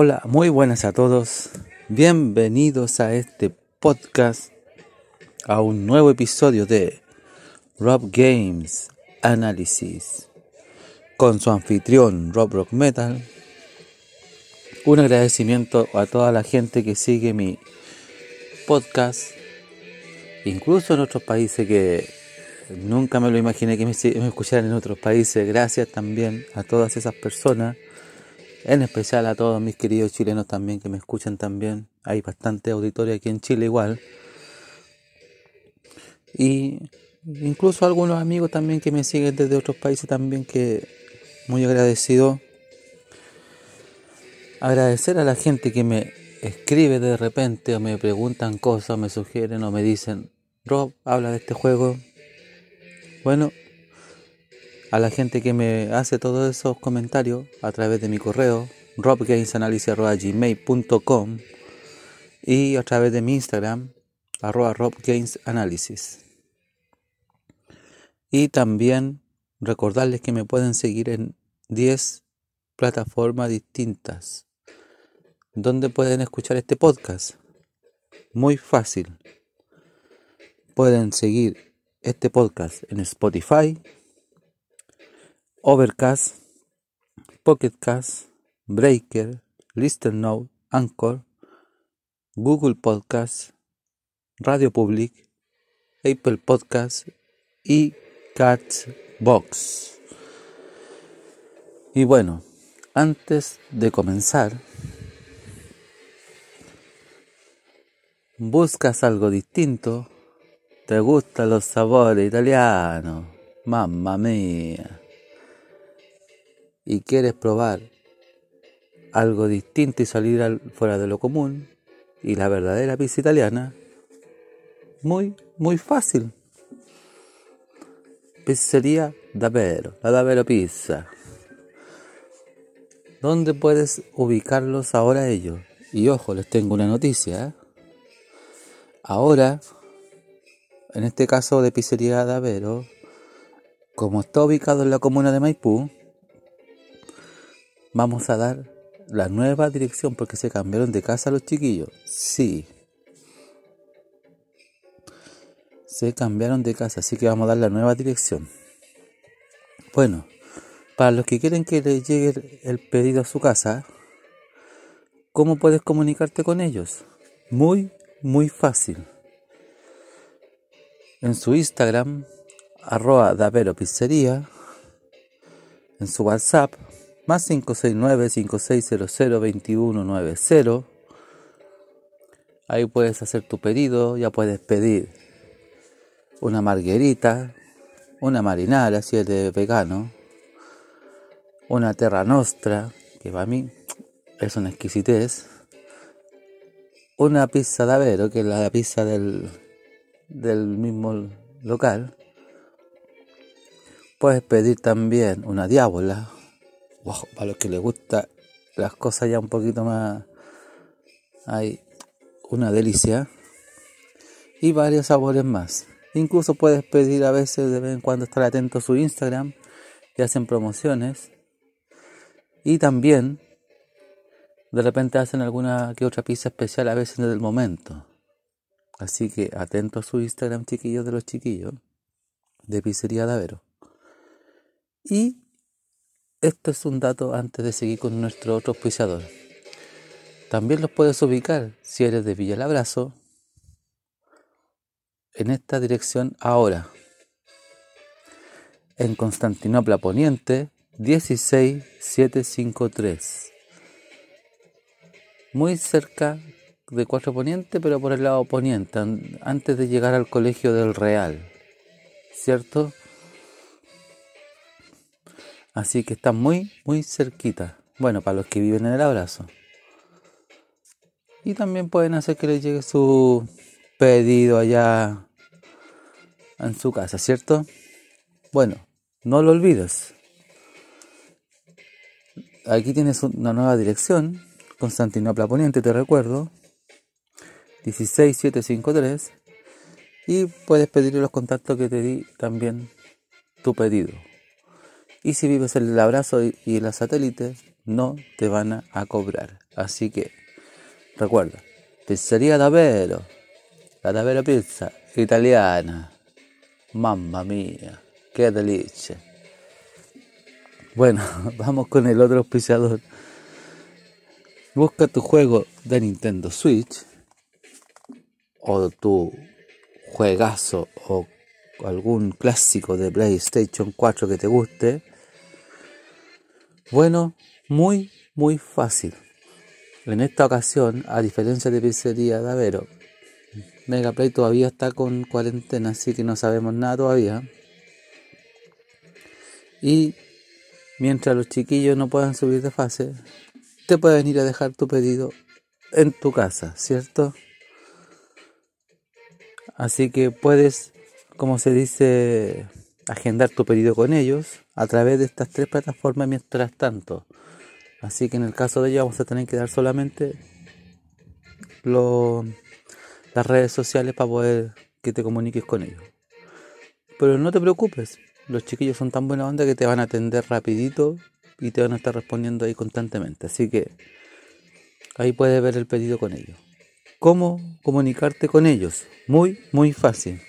Hola, muy buenas a todos. Bienvenidos a este podcast, a un nuevo episodio de Rob Games Analysis con su anfitrión Rob Rock Metal. Un agradecimiento a toda la gente que sigue mi podcast, incluso en otros países que nunca me lo imaginé que me, me escucharan en otros países. Gracias también a todas esas personas en especial a todos mis queridos chilenos también que me escuchan también. Hay bastante auditorio aquí en Chile igual. Y incluso algunos amigos también que me siguen desde otros países también que muy agradecido. Agradecer a la gente que me escribe de repente o me preguntan cosas, o me sugieren o me dicen, Rob, habla de este juego. Bueno, a la gente que me hace todos esos comentarios a través de mi correo robgamesanalysis.gmail.com y a través de mi Instagram arroba robgamesanalysis y también recordarles que me pueden seguir en 10 plataformas distintas donde pueden escuchar este podcast. Muy fácil. Pueden seguir este podcast en Spotify Overcast, Pocketcast, Breaker, Listen Note, Anchor, Google Podcast, Radio Public, Apple Podcast y Catchbox. Y bueno, antes de comenzar, buscas algo distinto, te gustan los sabores italianos, mamma mía y quieres probar algo distinto y salir fuera de lo común y la verdadera pizza italiana, muy, muy fácil. Pizzería Davvero, la Davvero Pizza. ¿Dónde puedes ubicarlos ahora ellos? Y ojo, les tengo una noticia. ¿eh? Ahora, en este caso de Pizzería Davvero, como está ubicado en la comuna de Maipú, vamos a dar la nueva dirección porque se cambiaron de casa los chiquillos. Sí. Se cambiaron de casa, así que vamos a dar la nueva dirección. Bueno, para los que quieren que les llegue el pedido a su casa, ¿cómo puedes comunicarte con ellos? Muy, muy fácil. En su Instagram, arroba Davero Pizzería, en su WhatsApp, más 569-5600-2190. Ahí puedes hacer tu pedido, ya puedes pedir una marguerita, una marinara si eres vegano, una terra nostra, que para mí es una exquisitez, una pizza de avero, que es la pizza del, del mismo local. Puedes pedir también una diábola, para los que les gusta las cosas ya un poquito más, hay una delicia y varios sabores más. Incluso puedes pedir a veces de vez en cuando estar atento a su Instagram y hacen promociones. Y también de repente hacen alguna que otra pizza especial a veces en el momento. Así que atento a su Instagram, chiquillos de los chiquillos, de Pizzería Davero. Y esto es un dato antes de seguir con nuestro otro auspiciador. También los puedes ubicar si eres de Villa Abrazo en esta dirección ahora. En Constantinopla Poniente 16753. Muy cerca de Cuatro Poniente, pero por el lado poniente, antes de llegar al Colegio del Real. ¿cierto? Así que está muy, muy cerquita. Bueno, para los que viven en el abrazo. Y también pueden hacer que les llegue su pedido allá en su casa, ¿cierto? Bueno, no lo olvides. Aquí tienes una nueva dirección, Constantinopla Poniente, te recuerdo, 16753, y puedes pedirle los contactos que te di también tu pedido. Y si vives el abrazo y la satélite, no te van a cobrar. Así que recuerda, pizzería Davero, la Davero Pizza italiana. Mamma mía, qué delicia. Bueno, vamos con el otro auspiciador. Busca tu juego de Nintendo Switch o tu juegazo o algún clásico de PlayStation 4 que te guste. Bueno, muy, muy fácil. En esta ocasión, a diferencia de Pizzería de Avero, Megaplay todavía está con cuarentena, así que no sabemos nada todavía. Y mientras los chiquillos no puedan subir de fase, te pueden ir a dejar tu pedido en tu casa, ¿cierto? Así que puedes, como se dice, agendar tu pedido con ellos a través de estas tres plataformas mientras tanto. Así que en el caso de ellos vamos a tener que dar solamente los las redes sociales para poder que te comuniques con ellos. Pero no te preocupes, los chiquillos son tan buena onda que te van a atender rapidito y te van a estar respondiendo ahí constantemente. Así que ahí puedes ver el pedido con ellos. ¿Cómo comunicarte con ellos? Muy, muy fácil.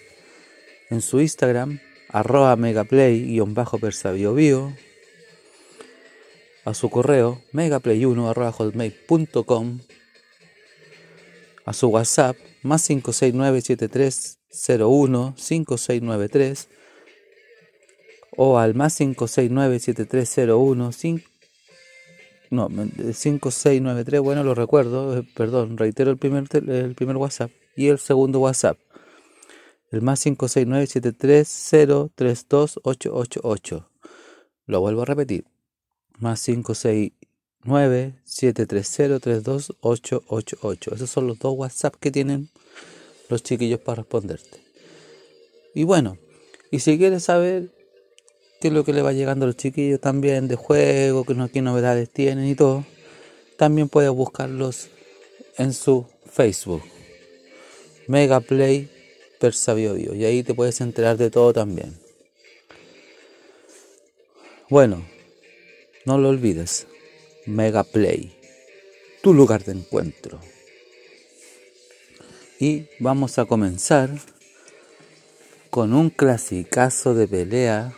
En su Instagram, arroba megaplay-persabiobio, a su correo megaplay1 arroba hotmail.com, a su WhatsApp más 569 7301 5693 o al más 569 7301 no, 5693, bueno, lo recuerdo, eh, perdón, reitero el primer, el primer WhatsApp y el segundo WhatsApp. El más 569 73032888 Lo vuelvo a repetir. Más 569 973032888. Esos son los dos WhatsApp que tienen los chiquillos para responderte. Y bueno, y si quieres saber qué es lo que le va llegando a los chiquillos también de juego, qué, qué novedades tienen y todo, también puedes buscarlos en su Facebook. Megaplay Persavio y ahí te puedes enterar de todo también. Bueno, no lo olvides. Mega Play, tu lugar de encuentro. Y vamos a comenzar con un clasicazo de pelea.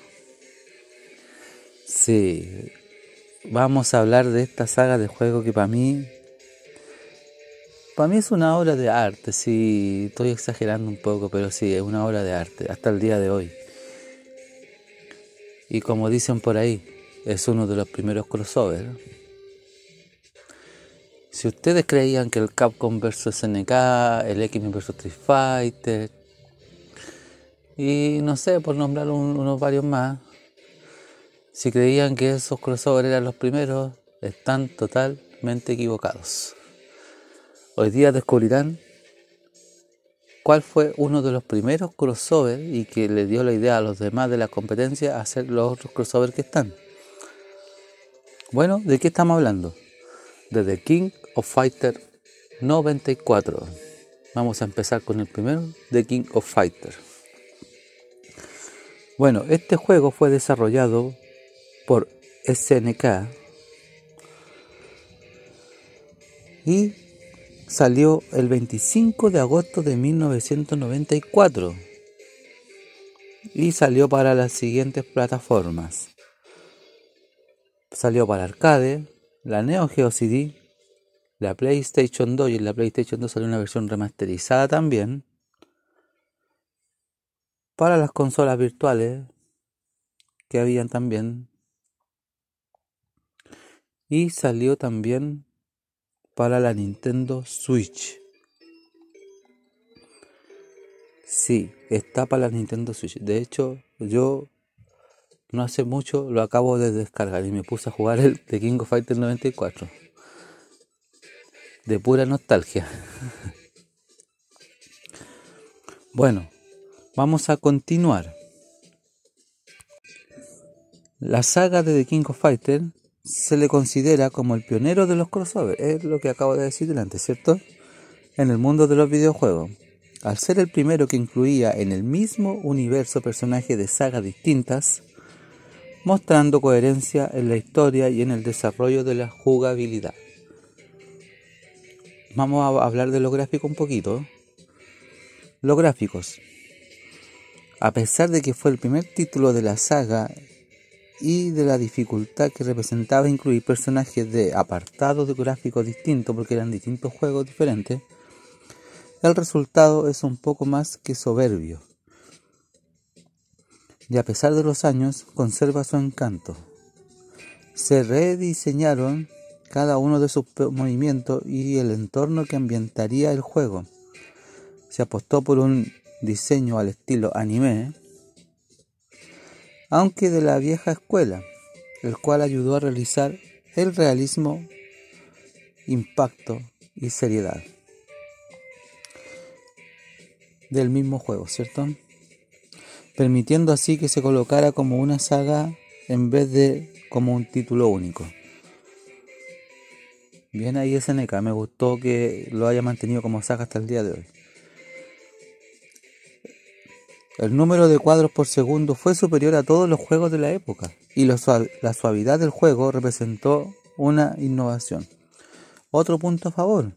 Sí, vamos a hablar de esta saga de juego que para mí, para mí es una obra de arte. Sí, estoy exagerando un poco, pero sí, es una obra de arte hasta el día de hoy. Y como dicen por ahí, es uno de los primeros crossovers. Si ustedes creían que el Capcom vs SNK, el X vs Street Fighter, y no sé, por nombrar unos varios más, si creían que esos crossovers eran los primeros, están totalmente equivocados. Hoy día descubrirán cuál fue uno de los primeros crossovers y que le dio la idea a los demás de la competencia a hacer los otros crossovers que están. Bueno, ¿de qué estamos hablando? De The King of Fighter 94. Vamos a empezar con el primero, The King of Fighter. Bueno, este juego fue desarrollado por SNK y salió el 25 de agosto de 1994 y salió para las siguientes plataformas. Salió para arcade, la Neo Geo CD, la PlayStation 2 y en la PlayStation 2 salió una versión remasterizada también. Para las consolas virtuales que habían también. Y salió también para la Nintendo Switch. Sí, está para la Nintendo Switch. De hecho, yo no hace mucho lo acabo de descargar y me puse a jugar el de King of Fighters 94. De pura nostalgia. bueno, vamos a continuar. La saga de The King of Fighters se le considera como el pionero de los crossovers, es lo que acabo de decir delante, ¿cierto? En el mundo de los videojuegos. Al ser el primero que incluía en el mismo universo personajes de sagas distintas, mostrando coherencia en la historia y en el desarrollo de la jugabilidad. Vamos a hablar de los gráficos un poquito. Los gráficos. A pesar de que fue el primer título de la saga y de la dificultad que representaba incluir personajes de apartados de gráficos distintos, porque eran distintos juegos diferentes, el resultado es un poco más que soberbio. Y a pesar de los años, conserva su encanto. Se rediseñaron cada uno de sus movimientos y el entorno que ambientaría el juego. Se apostó por un diseño al estilo anime, aunque de la vieja escuela, el cual ayudó a realizar el realismo, impacto y seriedad del mismo juego, ¿cierto? Permitiendo así que se colocara como una saga en vez de como un título único. Bien ahí SNK, me gustó que lo haya mantenido como saga hasta el día de hoy. El número de cuadros por segundo fue superior a todos los juegos de la época y la suavidad del juego representó una innovación. Otro punto a favor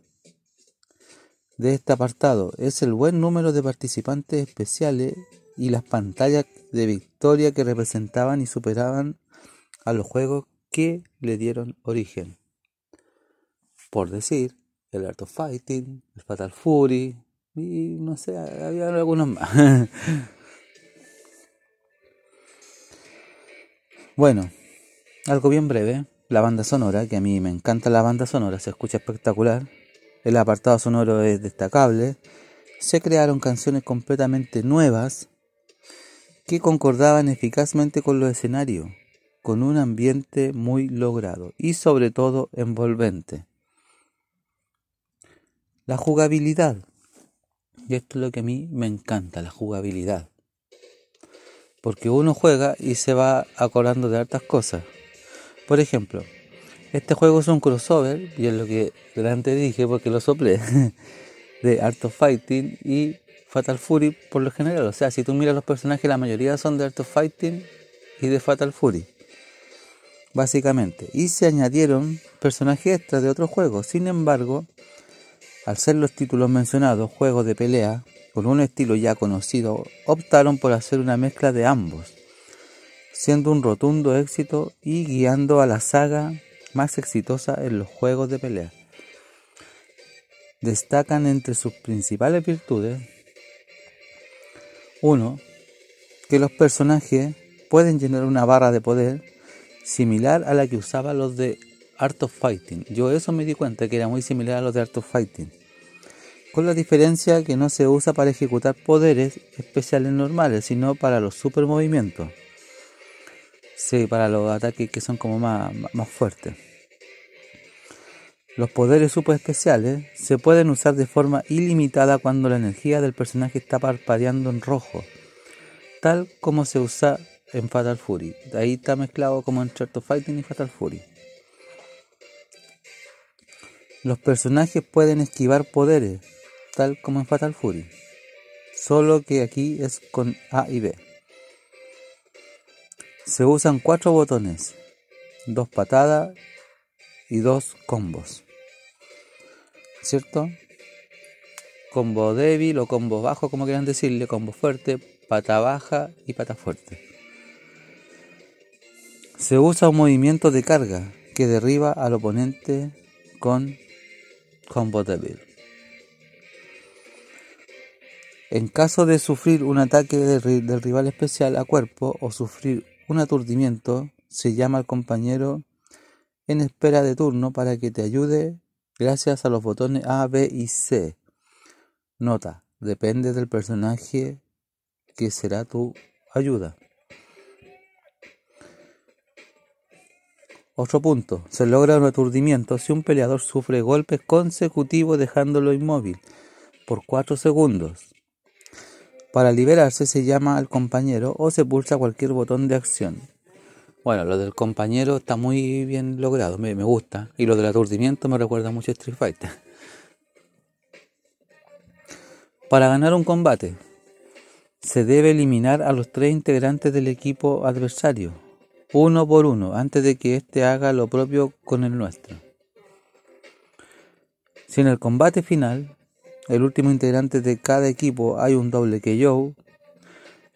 de este apartado es el buen número de participantes especiales y las pantallas de victoria que representaban y superaban a los juegos que le dieron origen. Por decir, el Art of Fighting, el Fatal Fury y no sé, había algunos más. Bueno, algo bien breve. La banda sonora, que a mí me encanta la banda sonora, se escucha espectacular. El apartado sonoro es destacable. Se crearon canciones completamente nuevas que concordaban eficazmente con los escenarios, con un ambiente muy logrado y sobre todo envolvente. La jugabilidad. Y esto es lo que a mí me encanta, la jugabilidad porque uno juega y se va acordando de hartas cosas. Por ejemplo, este juego es un crossover, y es lo que delante dije porque lo soplé, de Art of Fighting y Fatal Fury por lo general. O sea, si tú miras los personajes, la mayoría son de Art of Fighting y de Fatal Fury. Básicamente. Y se añadieron personajes extras de otros juegos. Sin embargo, al ser los títulos mencionados juegos de pelea, con un estilo ya conocido, optaron por hacer una mezcla de ambos, siendo un rotundo éxito y guiando a la saga más exitosa en los juegos de pelea. Destacan entre sus principales virtudes 1. Que los personajes pueden llenar una barra de poder similar a la que usaban los de Art of Fighting. Yo eso me di cuenta que era muy similar a los de Art of Fighting con la diferencia que no se usa para ejecutar poderes especiales normales, sino para los super movimientos. Sí, para los ataques que son como más, más fuertes. Los poderes super especiales se pueden usar de forma ilimitada cuando la energía del personaje está parpadeando en rojo, tal como se usa en Fatal Fury. Ahí está mezclado como en Chart of Fighting y Fatal Fury. Los personajes pueden esquivar poderes, tal como en Fatal Fury, solo que aquí es con A y B. Se usan cuatro botones, dos patadas y dos combos. ¿Cierto? Combo débil o combo bajo, como quieran decirle, combo fuerte, pata baja y pata fuerte. Se usa un movimiento de carga que derriba al oponente con débil. En caso de sufrir un ataque del, rival especial a cuerpo o sufrir un aturdimiento, se llama al compañero en espera de turno para que te ayude gracias a los botones A, B y C. Nota, depende del personaje que será tu ayuda. Otro punto, se logra un aturdimiento si un peleador sufre golpes consecutivos dejándolo inmóvil por 4 segundos. Para liberarse se llama al compañero o se pulsa cualquier botón de acción. Bueno, lo del compañero está muy bien logrado, me, me gusta. Y lo del aturdimiento me recuerda mucho a Street Fighter. Para ganar un combate, se debe eliminar a los tres integrantes del equipo adversario uno por uno, antes de que éste haga lo propio con el nuestro. Si en el combate final, el último integrante de cada equipo hay un doble que yo,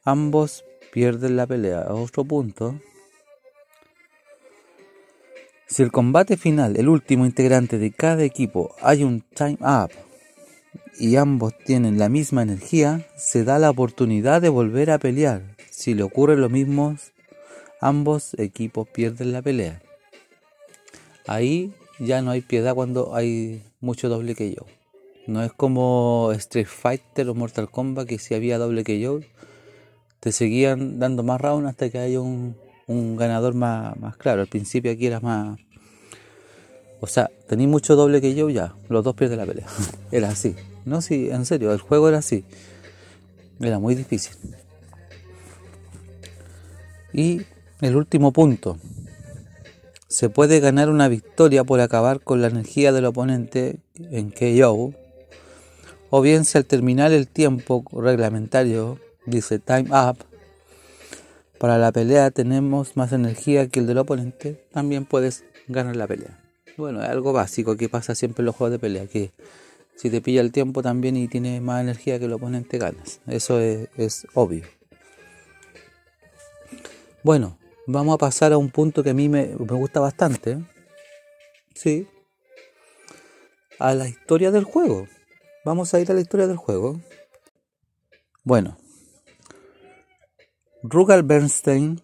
ambos pierden la pelea. Otro punto. Si el combate final, el último integrante de cada equipo, hay un time up y ambos tienen la misma energía, se da la oportunidad de volver a pelear. Si le ocurre lo mismo ambos equipos pierden la pelea. Ahí ya no hay piedad cuando hay mucho doble que yo. No es como Street Fighter o Mortal Kombat que si había doble que yo, te seguían dando más rounds hasta que haya un, ganador más, claro. Al principio aquí era más... O sea, tenéis mucho doble que yo ya, los dos pierden la pelea. era así. No, sí, en serio, el juego era así. Era muy difícil. Y el último punto. Se puede ganar una victoria por acabar con la energía del oponente en KO, o bien si al terminar el tiempo reglamentario dice time up, para la pelea tenemos más energía que el del oponente, también puedes ganar la pelea. Bueno, es algo básico que pasa siempre en los juegos de pelea, que si te pilla el tiempo también y tienes más energía que el oponente ganas. Eso es, es obvio. Bueno, vamos a pasar a un punto que a mí me, gusta bastante. Sí. A la historia del juego. Vamos a ir a la historia del juego. Bueno. Rugal Bernstein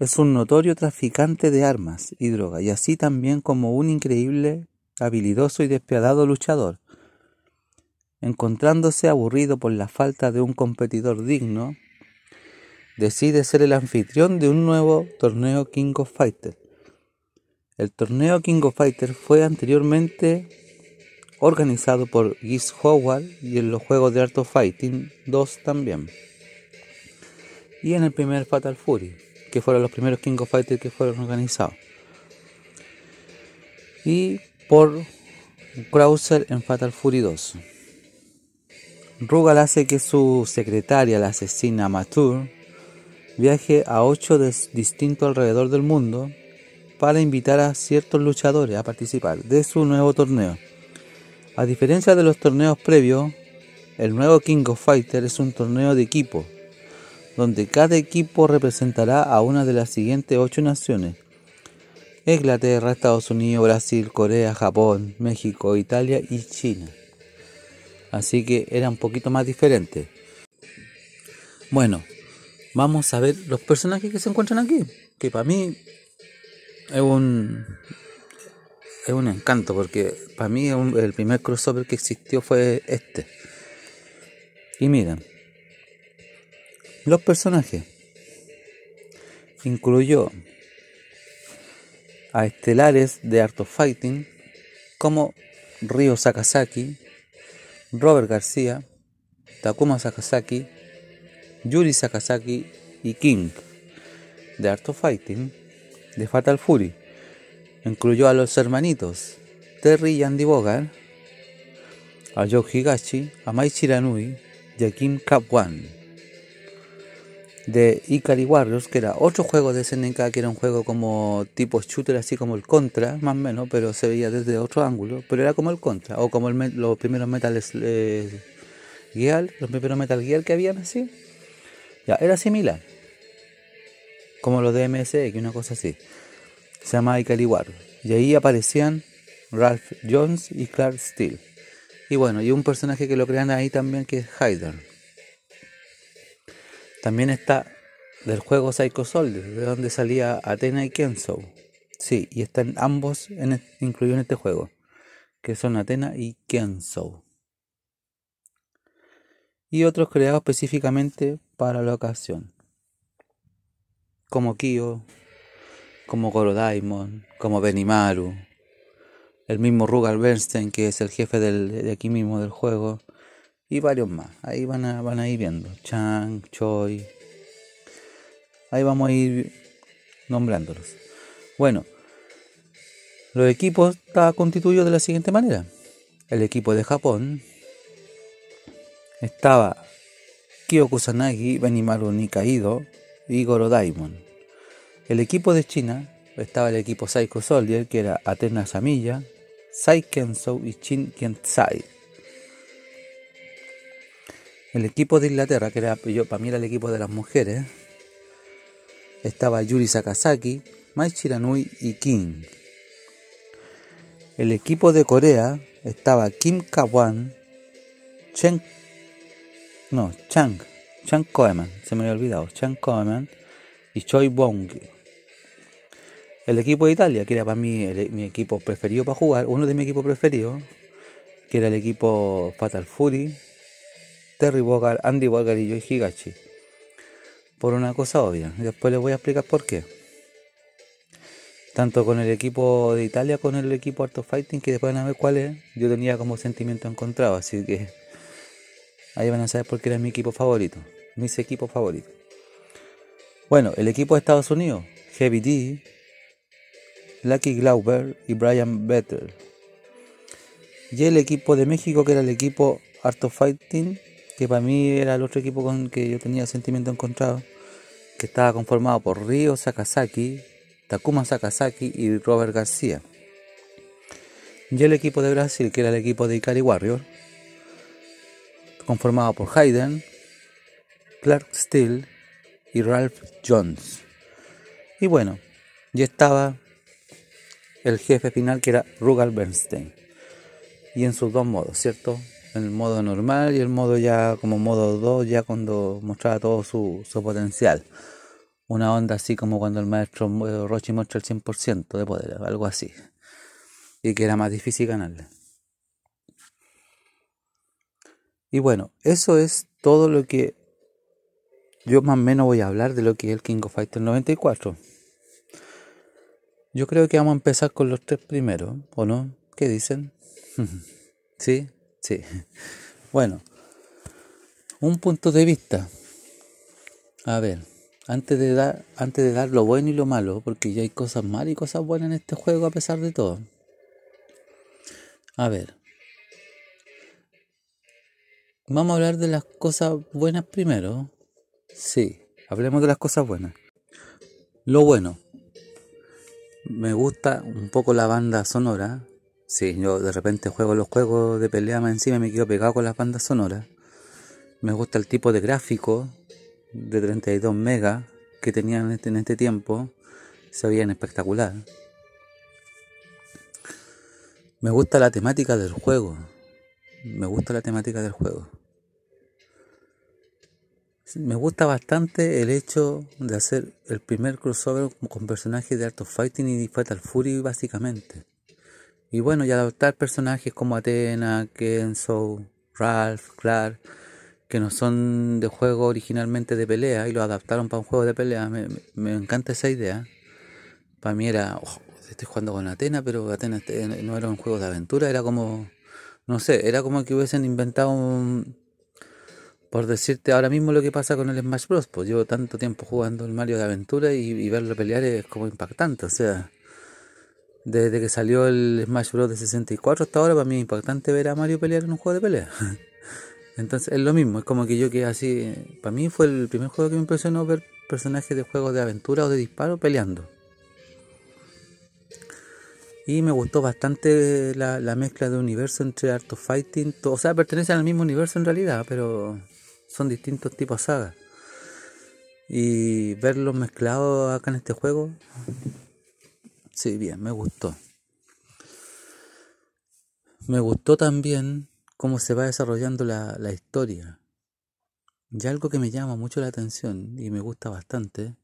es un notorio traficante de armas y droga, y así también como un increíble, habilidoso y despiadado luchador. Encontrándose aburrido por la falta de un competidor digno, decide ser el anfitrión de un nuevo torneo King of Fighters. El torneo King of Fighters fue anteriormente organizado por Giz Howard y en los juegos de Art of Fighting 2 también. Y en el primer Fatal Fury, que fueron los primeros King of Fighters que fueron organizados. Y por Krauser en Fatal Fury 2. Rugal hace que su secretaria, la asesina Mature, viaje a ocho distintos alrededor del mundo para invitar a ciertos luchadores a participar de su nuevo torneo. A diferencia de los torneos previos, el nuevo King of Fighters es un torneo de equipo, donde cada equipo representará a una de las siguientes ocho naciones. Inglaterra, Estados Unidos, Brasil, Corea, Japón, México, Italia y China. Así que era un poquito más diferente. Bueno, vamos a ver los personajes que se encuentran aquí. Que para mí es un es un encanto porque para mí el primer crossover que existió fue este. Y miren, los personajes incluyó a estelares de Art of Fighting como Ryo Sakazaki, Robert García, Takuma Sakazaki, Yuri Sakazaki y King de Art of Fighting de Fatal Fury. Incluyó a los hermanitos Terry y Andy Bogart, a Joe Higashi, a Mai Shiranui y a Kim Kapwan de Ikari Warriors, que era otro juego de SNK, que era un juego como tipo shooter, así como el Contra, más o menos, pero se veía desde otro ángulo, pero era como el Contra, o como los primeros Metal eh, Gear, los primeros Metal Gear que habían así. Ya, era similar. Como los de MSX, una cosa así. Se llama War. Y ahí aparecían Ralph Jones y Clark Steele. Y bueno, y un personaje que lo crean ahí también que es Hyder. También está del juego Psycho Soldier, de donde salía Athena y Kenzo. Sí, y están ambos en, incluidos en este juego, que son Athena y Kenzo. y otros creados específicamente para la ocasión, como Kyo, como Goro Daimon, como Benimaru, el mismo Rugal Bernstein, que es el jefe de aquí mismo del juego, y varios más. Ahí van a, van a ir viendo. Chang, Choi. Ahí vamos a ir nombrándolos. Bueno, los equipos están constituidos de la siguiente manera. El equipo de Japón estaba Kyo Kusanagi, Benimaru Nikaido y Goro Daimon. El equipo de China estaba el equipo Psycho Soldier, que era Athena Samilla, Sai Kenso y Shin Kensai. El equipo de Inglaterra, que era, yo, para mí era el equipo de las mujeres, estaba Yuri Sakazaki, Mai Shiranui y King. El equipo de Corea estaba Kim Kawan, Chen, no, Chang, Chang Koeman, se me había olvidado, Chang Koeman y Choi Bong. El equipo de Italia, que era para mí mi equipo preferido para jugar, uno de mis equipos preferidos, que era el equipo Fatal Fury, Terry Bogard, Andy Bogard y Joy Higachi. Por una cosa obvia. Después les voy a explicar por qué. Tanto con el equipo de Italia con el equipo Art of Fighting, que después van a ver cuáles, yo tenía como sentimiento encontrado. Así que ahí van a saber por qué era mi equipo favorito. Mis equipos favoritos. Bueno, el equipo de Estados Unidos, Heavy D, Lucky Glauber y Brian Better. Y el equipo de México, que era el equipo Art of Fighting, que para mí era el otro equipo con que yo tenía sentimiento encontrado, que estaba conformado por Ryo Sakazaki, Takuma Sakazaki y Robert García. Y el equipo de Brasil, que era el equipo de Ikari Warrior, conformado por Hayden, Clark Steele y Ralph Jones. Y bueno, ya estaba el jefe final que era Rugal Bernstein. Y en sus dos modos, ¿cierto? el modo normal y el modo ya como modo 2, ya cuando mostraba todo su, potencial. Una onda así como cuando el maestro eh, Rochi muestra el 100% de poder, algo así. Y que era más difícil ganarle. Y bueno, eso es todo lo que yo más o menos voy a hablar de lo que es el King of Fighters 94. Yo creo que vamos a empezar con los tres primeros, ¿o no? ¿Qué dicen? ¿Sí? Sí. Bueno, un punto de vista. A ver, antes de dar, antes de dar lo bueno y lo malo, porque ya hay cosas malas y cosas buenas en este juego a pesar de todo. A ver. Vamos a hablar de las cosas buenas primero. Sí, hablemos de las cosas buenas. Lo bueno. Me gusta un poco la banda sonora. Sí, yo de repente juego los juegos de pelea más encima y me quedo pegado con las bandas sonoras. Me gusta el tipo de gráfico de 32 megas que tenían en este, en este tiempo. Se veían espectacular. Me gusta la temática del juego. Me gusta la temática del juego. Me gusta bastante el hecho de hacer el primer crossover con personajes de Art of Fighting y Fatal Fury básicamente. Y bueno, y adoptar personajes como Athena, Kenzo, Ralph, Clark, que no son de juego originalmente de pelea y lo adaptaron para un juego de pelea. Me, encanta esa idea. Para mí era, oh, estoy jugando con Athena, pero Athena este, no era un juego de aventura, era como, no sé, era como que hubiesen inventado un, por decirte ahora mismo lo que pasa con el Smash Bros. Pues llevo tanto tiempo jugando el Mario de aventura y, y verlo pelear es como impactante, o sea desde que salió el Smash Bros. de 64 hasta ahora, para mí es impactante ver a Mario pelear en un juego de pelea. Entonces es lo mismo, es como que yo que así. Para mí fue el primer juego que me impresionó ver personajes de juegos de aventura o de disparo peleando. Y me gustó bastante la, mezcla de universo entre Art of Fighting. o sea, pertenecen al mismo universo en realidad, pero son distintos tipos de sagas. Y verlos mezclados acá en este juego Sí, bien, me gustó. Me gustó también cómo se va desarrollando la, la historia. Y algo que me llama mucho la atención y me gusta bastante,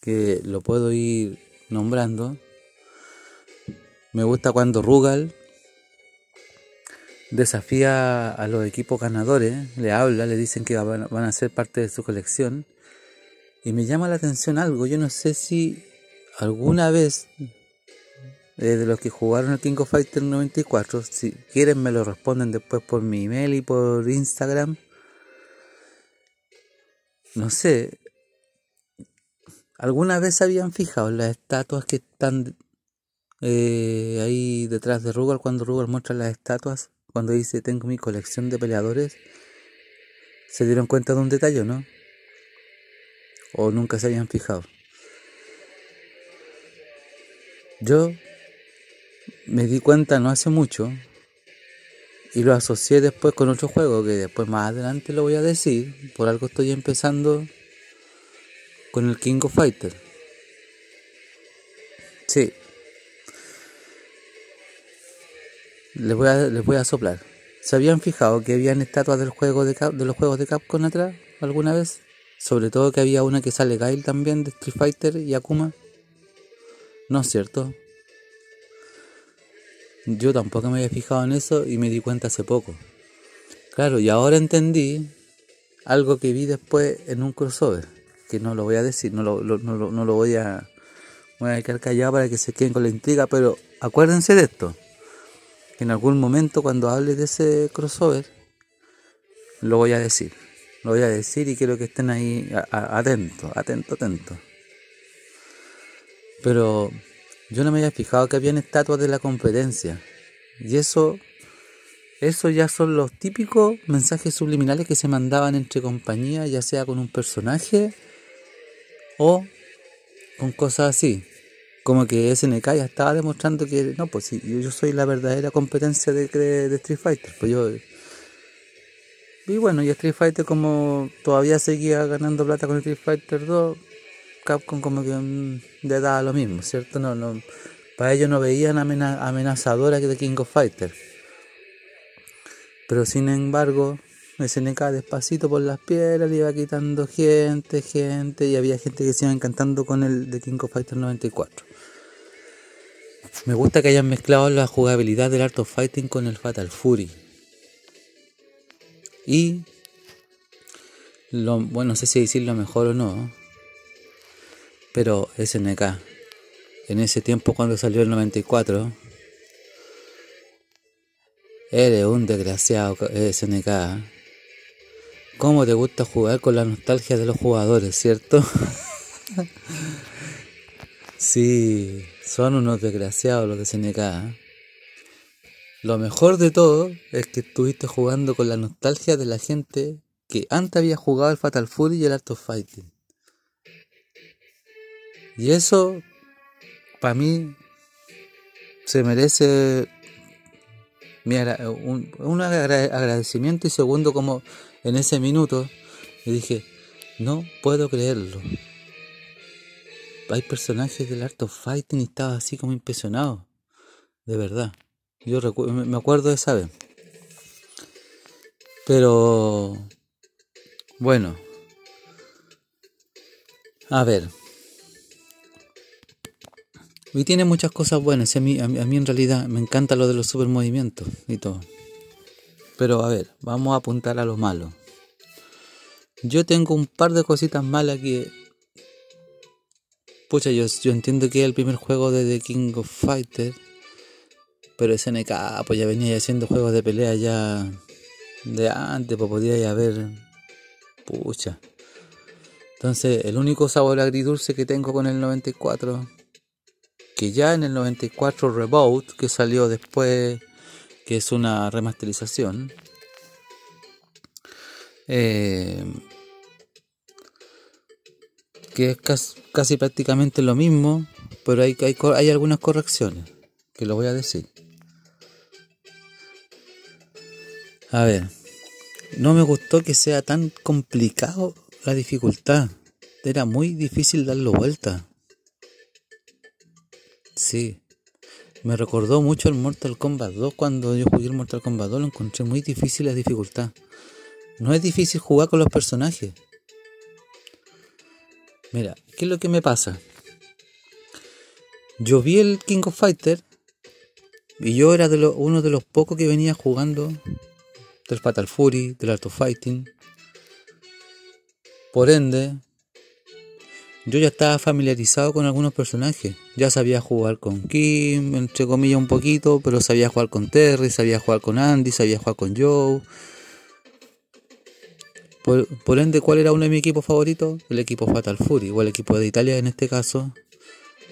que lo puedo ir nombrando. Me gusta cuando Rugal desafía a los equipos ganadores, le habla, le dicen que van a ser parte de su colección. Y me llama la atención algo, yo no sé si alguna vez eh, de los que jugaron el King of Fighters 94, si quieren me lo responden después por mi email y por Instagram. No sé, ¿alguna vez habían fijado las estatuas que están eh, ahí detrás de Rugal cuando Rugal muestra las estatuas? Cuando dice tengo mi colección de peleadores, ¿se dieron cuenta de un detalle, no? ¿O nunca se habían fijado? Yo me di cuenta no hace mucho y lo asocié después con otro juego que después más adelante lo voy a decir. Por algo estoy empezando con el King of Fighters. Sí, Les voy a, les voy a soplar. ¿Se habían fijado que habían estatuas del juego de, de los juegos de Capcom atrás alguna vez? Sobre todo que había una que sale Gail también de Street Fighter y Akuma. ¿No es cierto? Yo tampoco me había fijado en eso y me di cuenta hace poco. Claro, y ahora entendí algo que vi después en un crossover, que no lo voy a decir, no lo, no, no lo voy a... Voy a quedar callado para que se queden con la intriga, pero acuérdense de esto en algún momento cuando hable de ese crossover, lo voy a decir. Lo voy a decir y quiero que estén ahí atentos, atentos, atentos. Pero yo no me había fijado que habían estatuas de la competencia. Y eso, eso ya son los típicos mensajes subliminales que se mandaban entre compañías, ya sea con un personaje o con cosas así como que SNK ya estaba demostrando que no, pues si yo soy la verdadera competencia de, de Street Fighter, pues yo y bueno, y Street Fighter como todavía seguía ganando plata con Street Fighter 2, Capcom como que mm, le daba lo mismo, ¿cierto? No, no, para ellos no veían amenazadora que de King of Fighters. Pero sin embargo, SNK despacito por las piedras le iba quitando gente, gente, y había gente que se iba encantando con el de King of Fighters 94. Me gusta que hayan mezclado la jugabilidad del Art of Fighting con el Fatal Fury. Y lo, bueno, no sé si decirlo mejor o no, pero SNK, en ese tiempo cuando salió el 94, eres un desgraciado SNK. ¿Cómo te gusta jugar con la nostalgia de los jugadores, cierto? sí. Son unos desgraciados los de SNK. ¿eh? Lo mejor de todo es que estuviste jugando con la nostalgia de la gente que antes había jugado el Fatal Fury y el Art of Fighting. Y eso, para mí, se merece un, un agradecimiento y segundo como en ese minuto me dije, no puedo creerlo hay personajes del Art of Fighting y estaba así como impresionado. De verdad. Yo me acuerdo de esa vez. Pero bueno. A ver. Y tiene muchas cosas buenas. A mí, en realidad me encanta lo de los supermovimientos y todo. Pero a ver, vamos a apuntar a lo malo. Yo tengo un par de cositas malas que Pucha, yo, yo entiendo que es el primer juego de The King of Fighters. Pero SNK, pues ya venía haciendo juegos de pelea ya de antes, pues podía ya haber. Pucha. Entonces, el único sabor agridulce que tengo con el 94, que ya en el 94 Reboot, que salió después, que es una remasterización, eh, que es casi, prácticamente lo mismo, pero hay, hay, hay algunas correcciones, que lo voy a decir. A ver, no me gustó que sea tan complicado la dificultad. Era muy difícil darlo vuelta. Sí. Me recordó mucho el Mortal Kombat 2 cuando yo jugué el Mortal Kombat 2 lo encontré muy difícil la dificultad. No es difícil jugar con los personajes. Mira, ¿qué es lo que me pasa? Yo vi el King of Fighter Y yo era de lo, uno de los pocos que venía jugando del Fatal Fury, del Art of Fighting. Por ende, yo ya estaba familiarizado con algunos personajes. Ya sabía jugar con Kim, entre comillas un poquito, pero sabía jugar con Terry, sabía jugar con Andy, sabía jugar con Joe. Por, ende, ¿cuál era uno de mis equipos favoritos? El equipo Fatal Fury, o el equipo de Italia en este caso.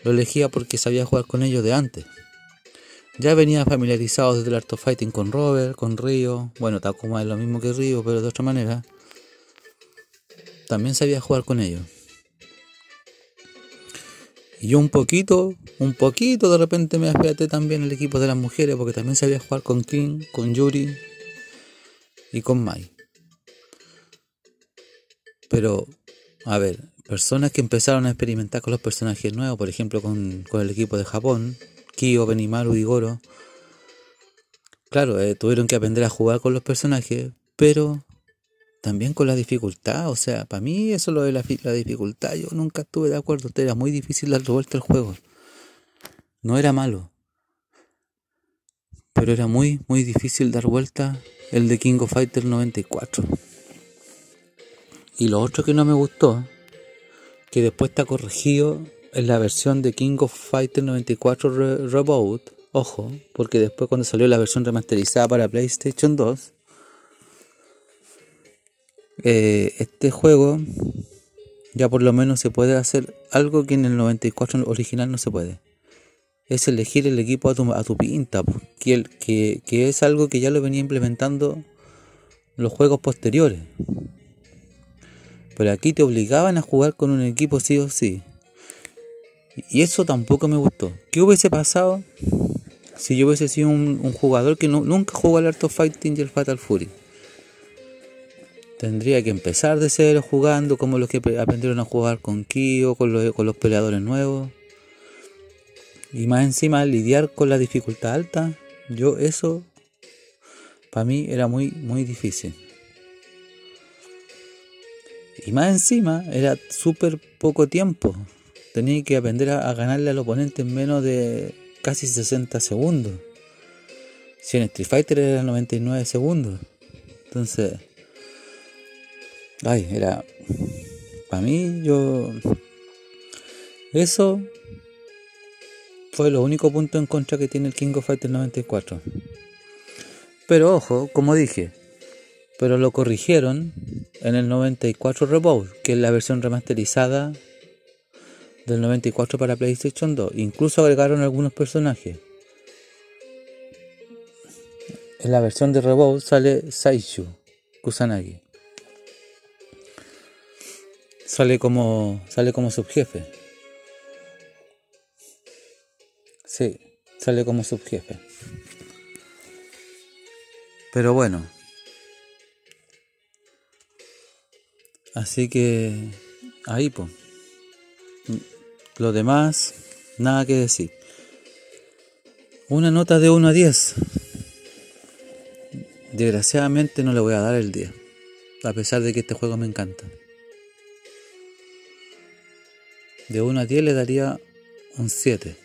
Lo elegía porque sabía jugar con ellos de antes. Ya venía familiarizado desde el Art of Fighting con Robert, con Río. Bueno, Takuma es lo mismo que Río, pero de otra manera. También sabía jugar con ellos. Y yo un poquito, un poquito de repente me afiaté también el equipo de las mujeres, porque también sabía jugar con King, con Yuri y con Mai. Pero, a ver, personas que empezaron a experimentar con los personajes nuevos, por ejemplo con, con el equipo de Japón, Kyo, Benimaru y Goro, claro, eh, tuvieron que aprender a jugar con los personajes, pero también con la dificultad. O sea, para mí eso lo de la, la, dificultad, yo nunca estuve de acuerdo. Era muy difícil dar vuelta al juego. No era malo. Pero era muy, muy difícil dar vuelta el de King of Fighter 94. Y lo otro que no me gustó, que después está corregido en la versión de King of Fighter 94 Reboot, ojo, porque después cuando salió la versión remasterizada para PlayStation 2, eh, este juego ya por lo menos se puede hacer algo que en el 94 original no se puede. Es elegir el equipo a tu, a tu pinta, que, que, que es algo que ya lo venía implementando los juegos posteriores. Pero aquí te obligaban a jugar con un equipo sí o sí. Y eso tampoco me gustó. ¿Qué hubiese pasado si yo hubiese sido un, jugador que nunca jugó al Art of Fighting y el Fatal Fury? Tendría que empezar de cero jugando como los que aprendieron a jugar con Kyo, con los, con los peleadores nuevos. Y más encima lidiar con la dificultad alta. Yo eso para mí era muy muy difícil. Y más encima era súper poco tiempo tenía que aprender a, ganarle al oponente en menos de casi 60 segundos. Si en Street Fighter era 99 segundos. Entonces, ay, era. Para mí, yo. Eso fue lo único punto en contra que tiene el King of Fighters 94. Pero ojo, como dije, pero lo corrigieron en el 94 Reboot, que es la versión remasterizada del 94 para PlayStation 2. Incluso agregaron algunos personajes. En la versión de Reboot sale Saishu Kusanagi. Sale como sale como subjefe. Sí, sale como subjefe. Pero bueno. Así que ahí pues. Lo demás, nada que decir. Una nota de 1 a 10. Desgraciadamente no le voy a dar el 10. A pesar de que este juego me encanta. De 1 a 10 le daría un 7.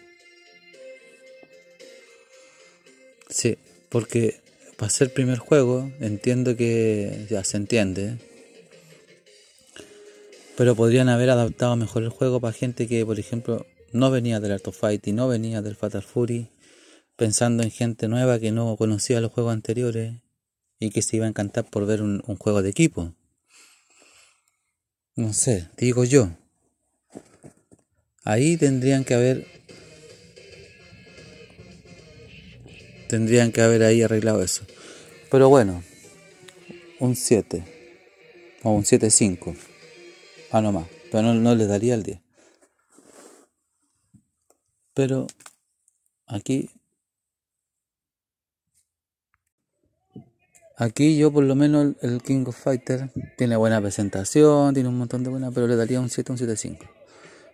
Sí, porque para ser primer juego entiendo que ya se entiende pero podrían haber adaptado mejor el juego para gente que, por ejemplo, no venía del Art Fight y no venía del Fatal Fury, pensando en gente nueva que no conocía los juegos anteriores y que se iba a encantar por ver un, juego de equipo. No sé, digo yo. Ahí tendrían que haber. Tendrían que haber ahí arreglado eso. Pero bueno, un 7 o un 7.5. Ah, no más. Pero no, no le daría el 10. Pero aquí. Aquí yo por lo menos el King of Fighter tiene buena presentación, tiene un montón de buena, pero le daría un 7, un 7.5.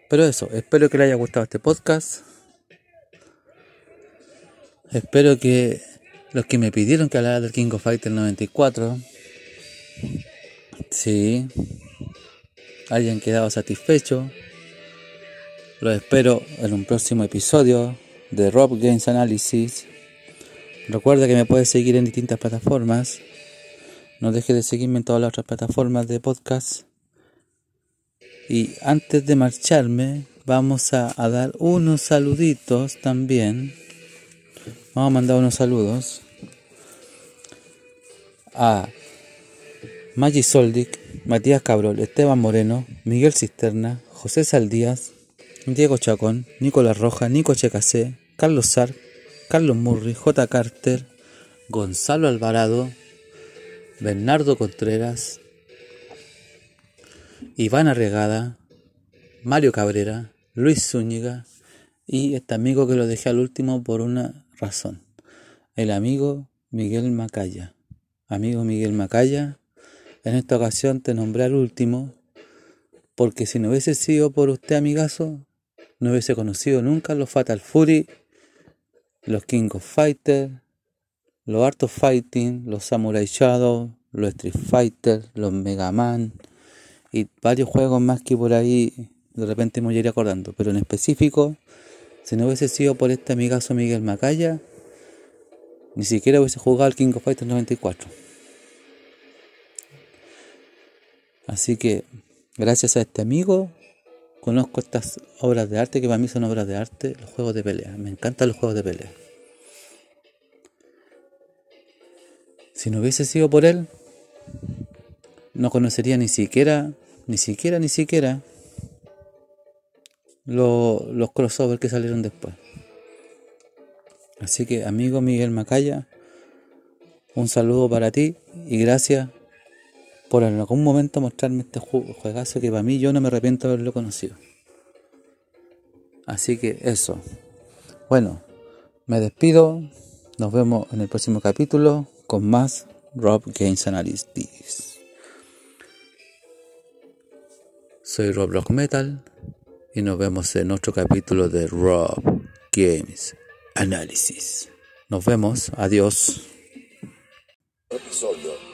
Pero eso, espero que le haya gustado este podcast. Espero que los que me pidieron que hablara del King of Fighter 94, sí, hayan quedado satisfechos. Los espero en un próximo episodio de Rob Games Analysis Recuerda que me puedes seguir en distintas plataformas. No dejes de seguirme en todas las otras plataformas de podcast. Y antes de marcharme, vamos a, a dar unos saluditos también. Vamos a mandar unos saludos a Maggi Soldic, Matías Cabrol, Esteban Moreno, Miguel Cisterna, José Saldías, Diego Chacón, Nicolás Roja, Nico Checasé, Carlos Sar, Carlos Murri, J. Carter, Gonzalo Alvarado, Bernardo Contreras, Iván Arregada, Mario Cabrera, Luis Zúñiga y este amigo que lo dejé al último por una razón. El amigo Miguel Macaya. Amigo Miguel Macaya, en esta ocasión te nombré al último porque si no hubiese sido por usted, amigazo, no hubiese conocido nunca los Fatal Fury, los King of Fighters, los Art of Fighting, los Samurai Shadow, los Street Fighter, los Mega Man y varios juegos más que por ahí de repente me iría acordando. Pero en específico, si no hubiese sido por este amigazo Miguel Macaya, ni siquiera hubiese jugado al King of Fighters 94. Así que, gracias a este amigo, conozco estas obras de arte que para mí son obras de arte, los juegos de pelea. Me encantan los juegos de pelea. Si no hubiese sido por él, no conocería ni siquiera, ni siquiera, ni siquiera los crossovers que salieron después. Así que, amigo Miguel Macaya, un saludo para ti y gracias por en algún momento mostrarme este juegazo que para mí yo no me arrepiento de haberlo conocido. Así que eso. Bueno, me despido. Nos vemos en el próximo capítulo con más Rob Games Analysis. Soy Rob Rock Metal y nos vemos en otro capítulo de Rob Games Analysis. Nos vemos. Adiós. Episodio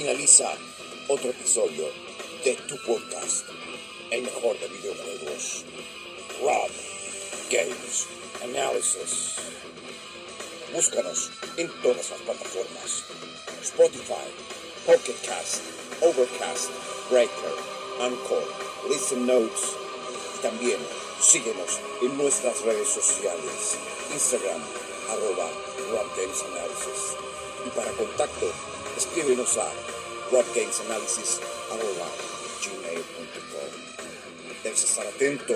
Finaliza otro episodio de tu podcast, el mejor de videojuegos. Rob Games Analysis. Búscanos en todas las plataformas: Spotify, Pocket Cast, Overcast, Breaker, Anchor, Listen Notes. También síguenos en nuestras redes sociales: Instagram, arroba Rob Games Analysis. Y para contacto, escríbenos a robgamesanalysis arroba gmail.com. Debes estar atento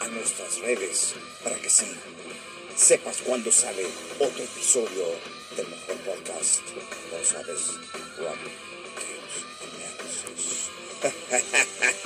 a nuestras redes para que sí sepas cuando sale otro episodio del mejor podcast. No sabes, Rob Games Analysis.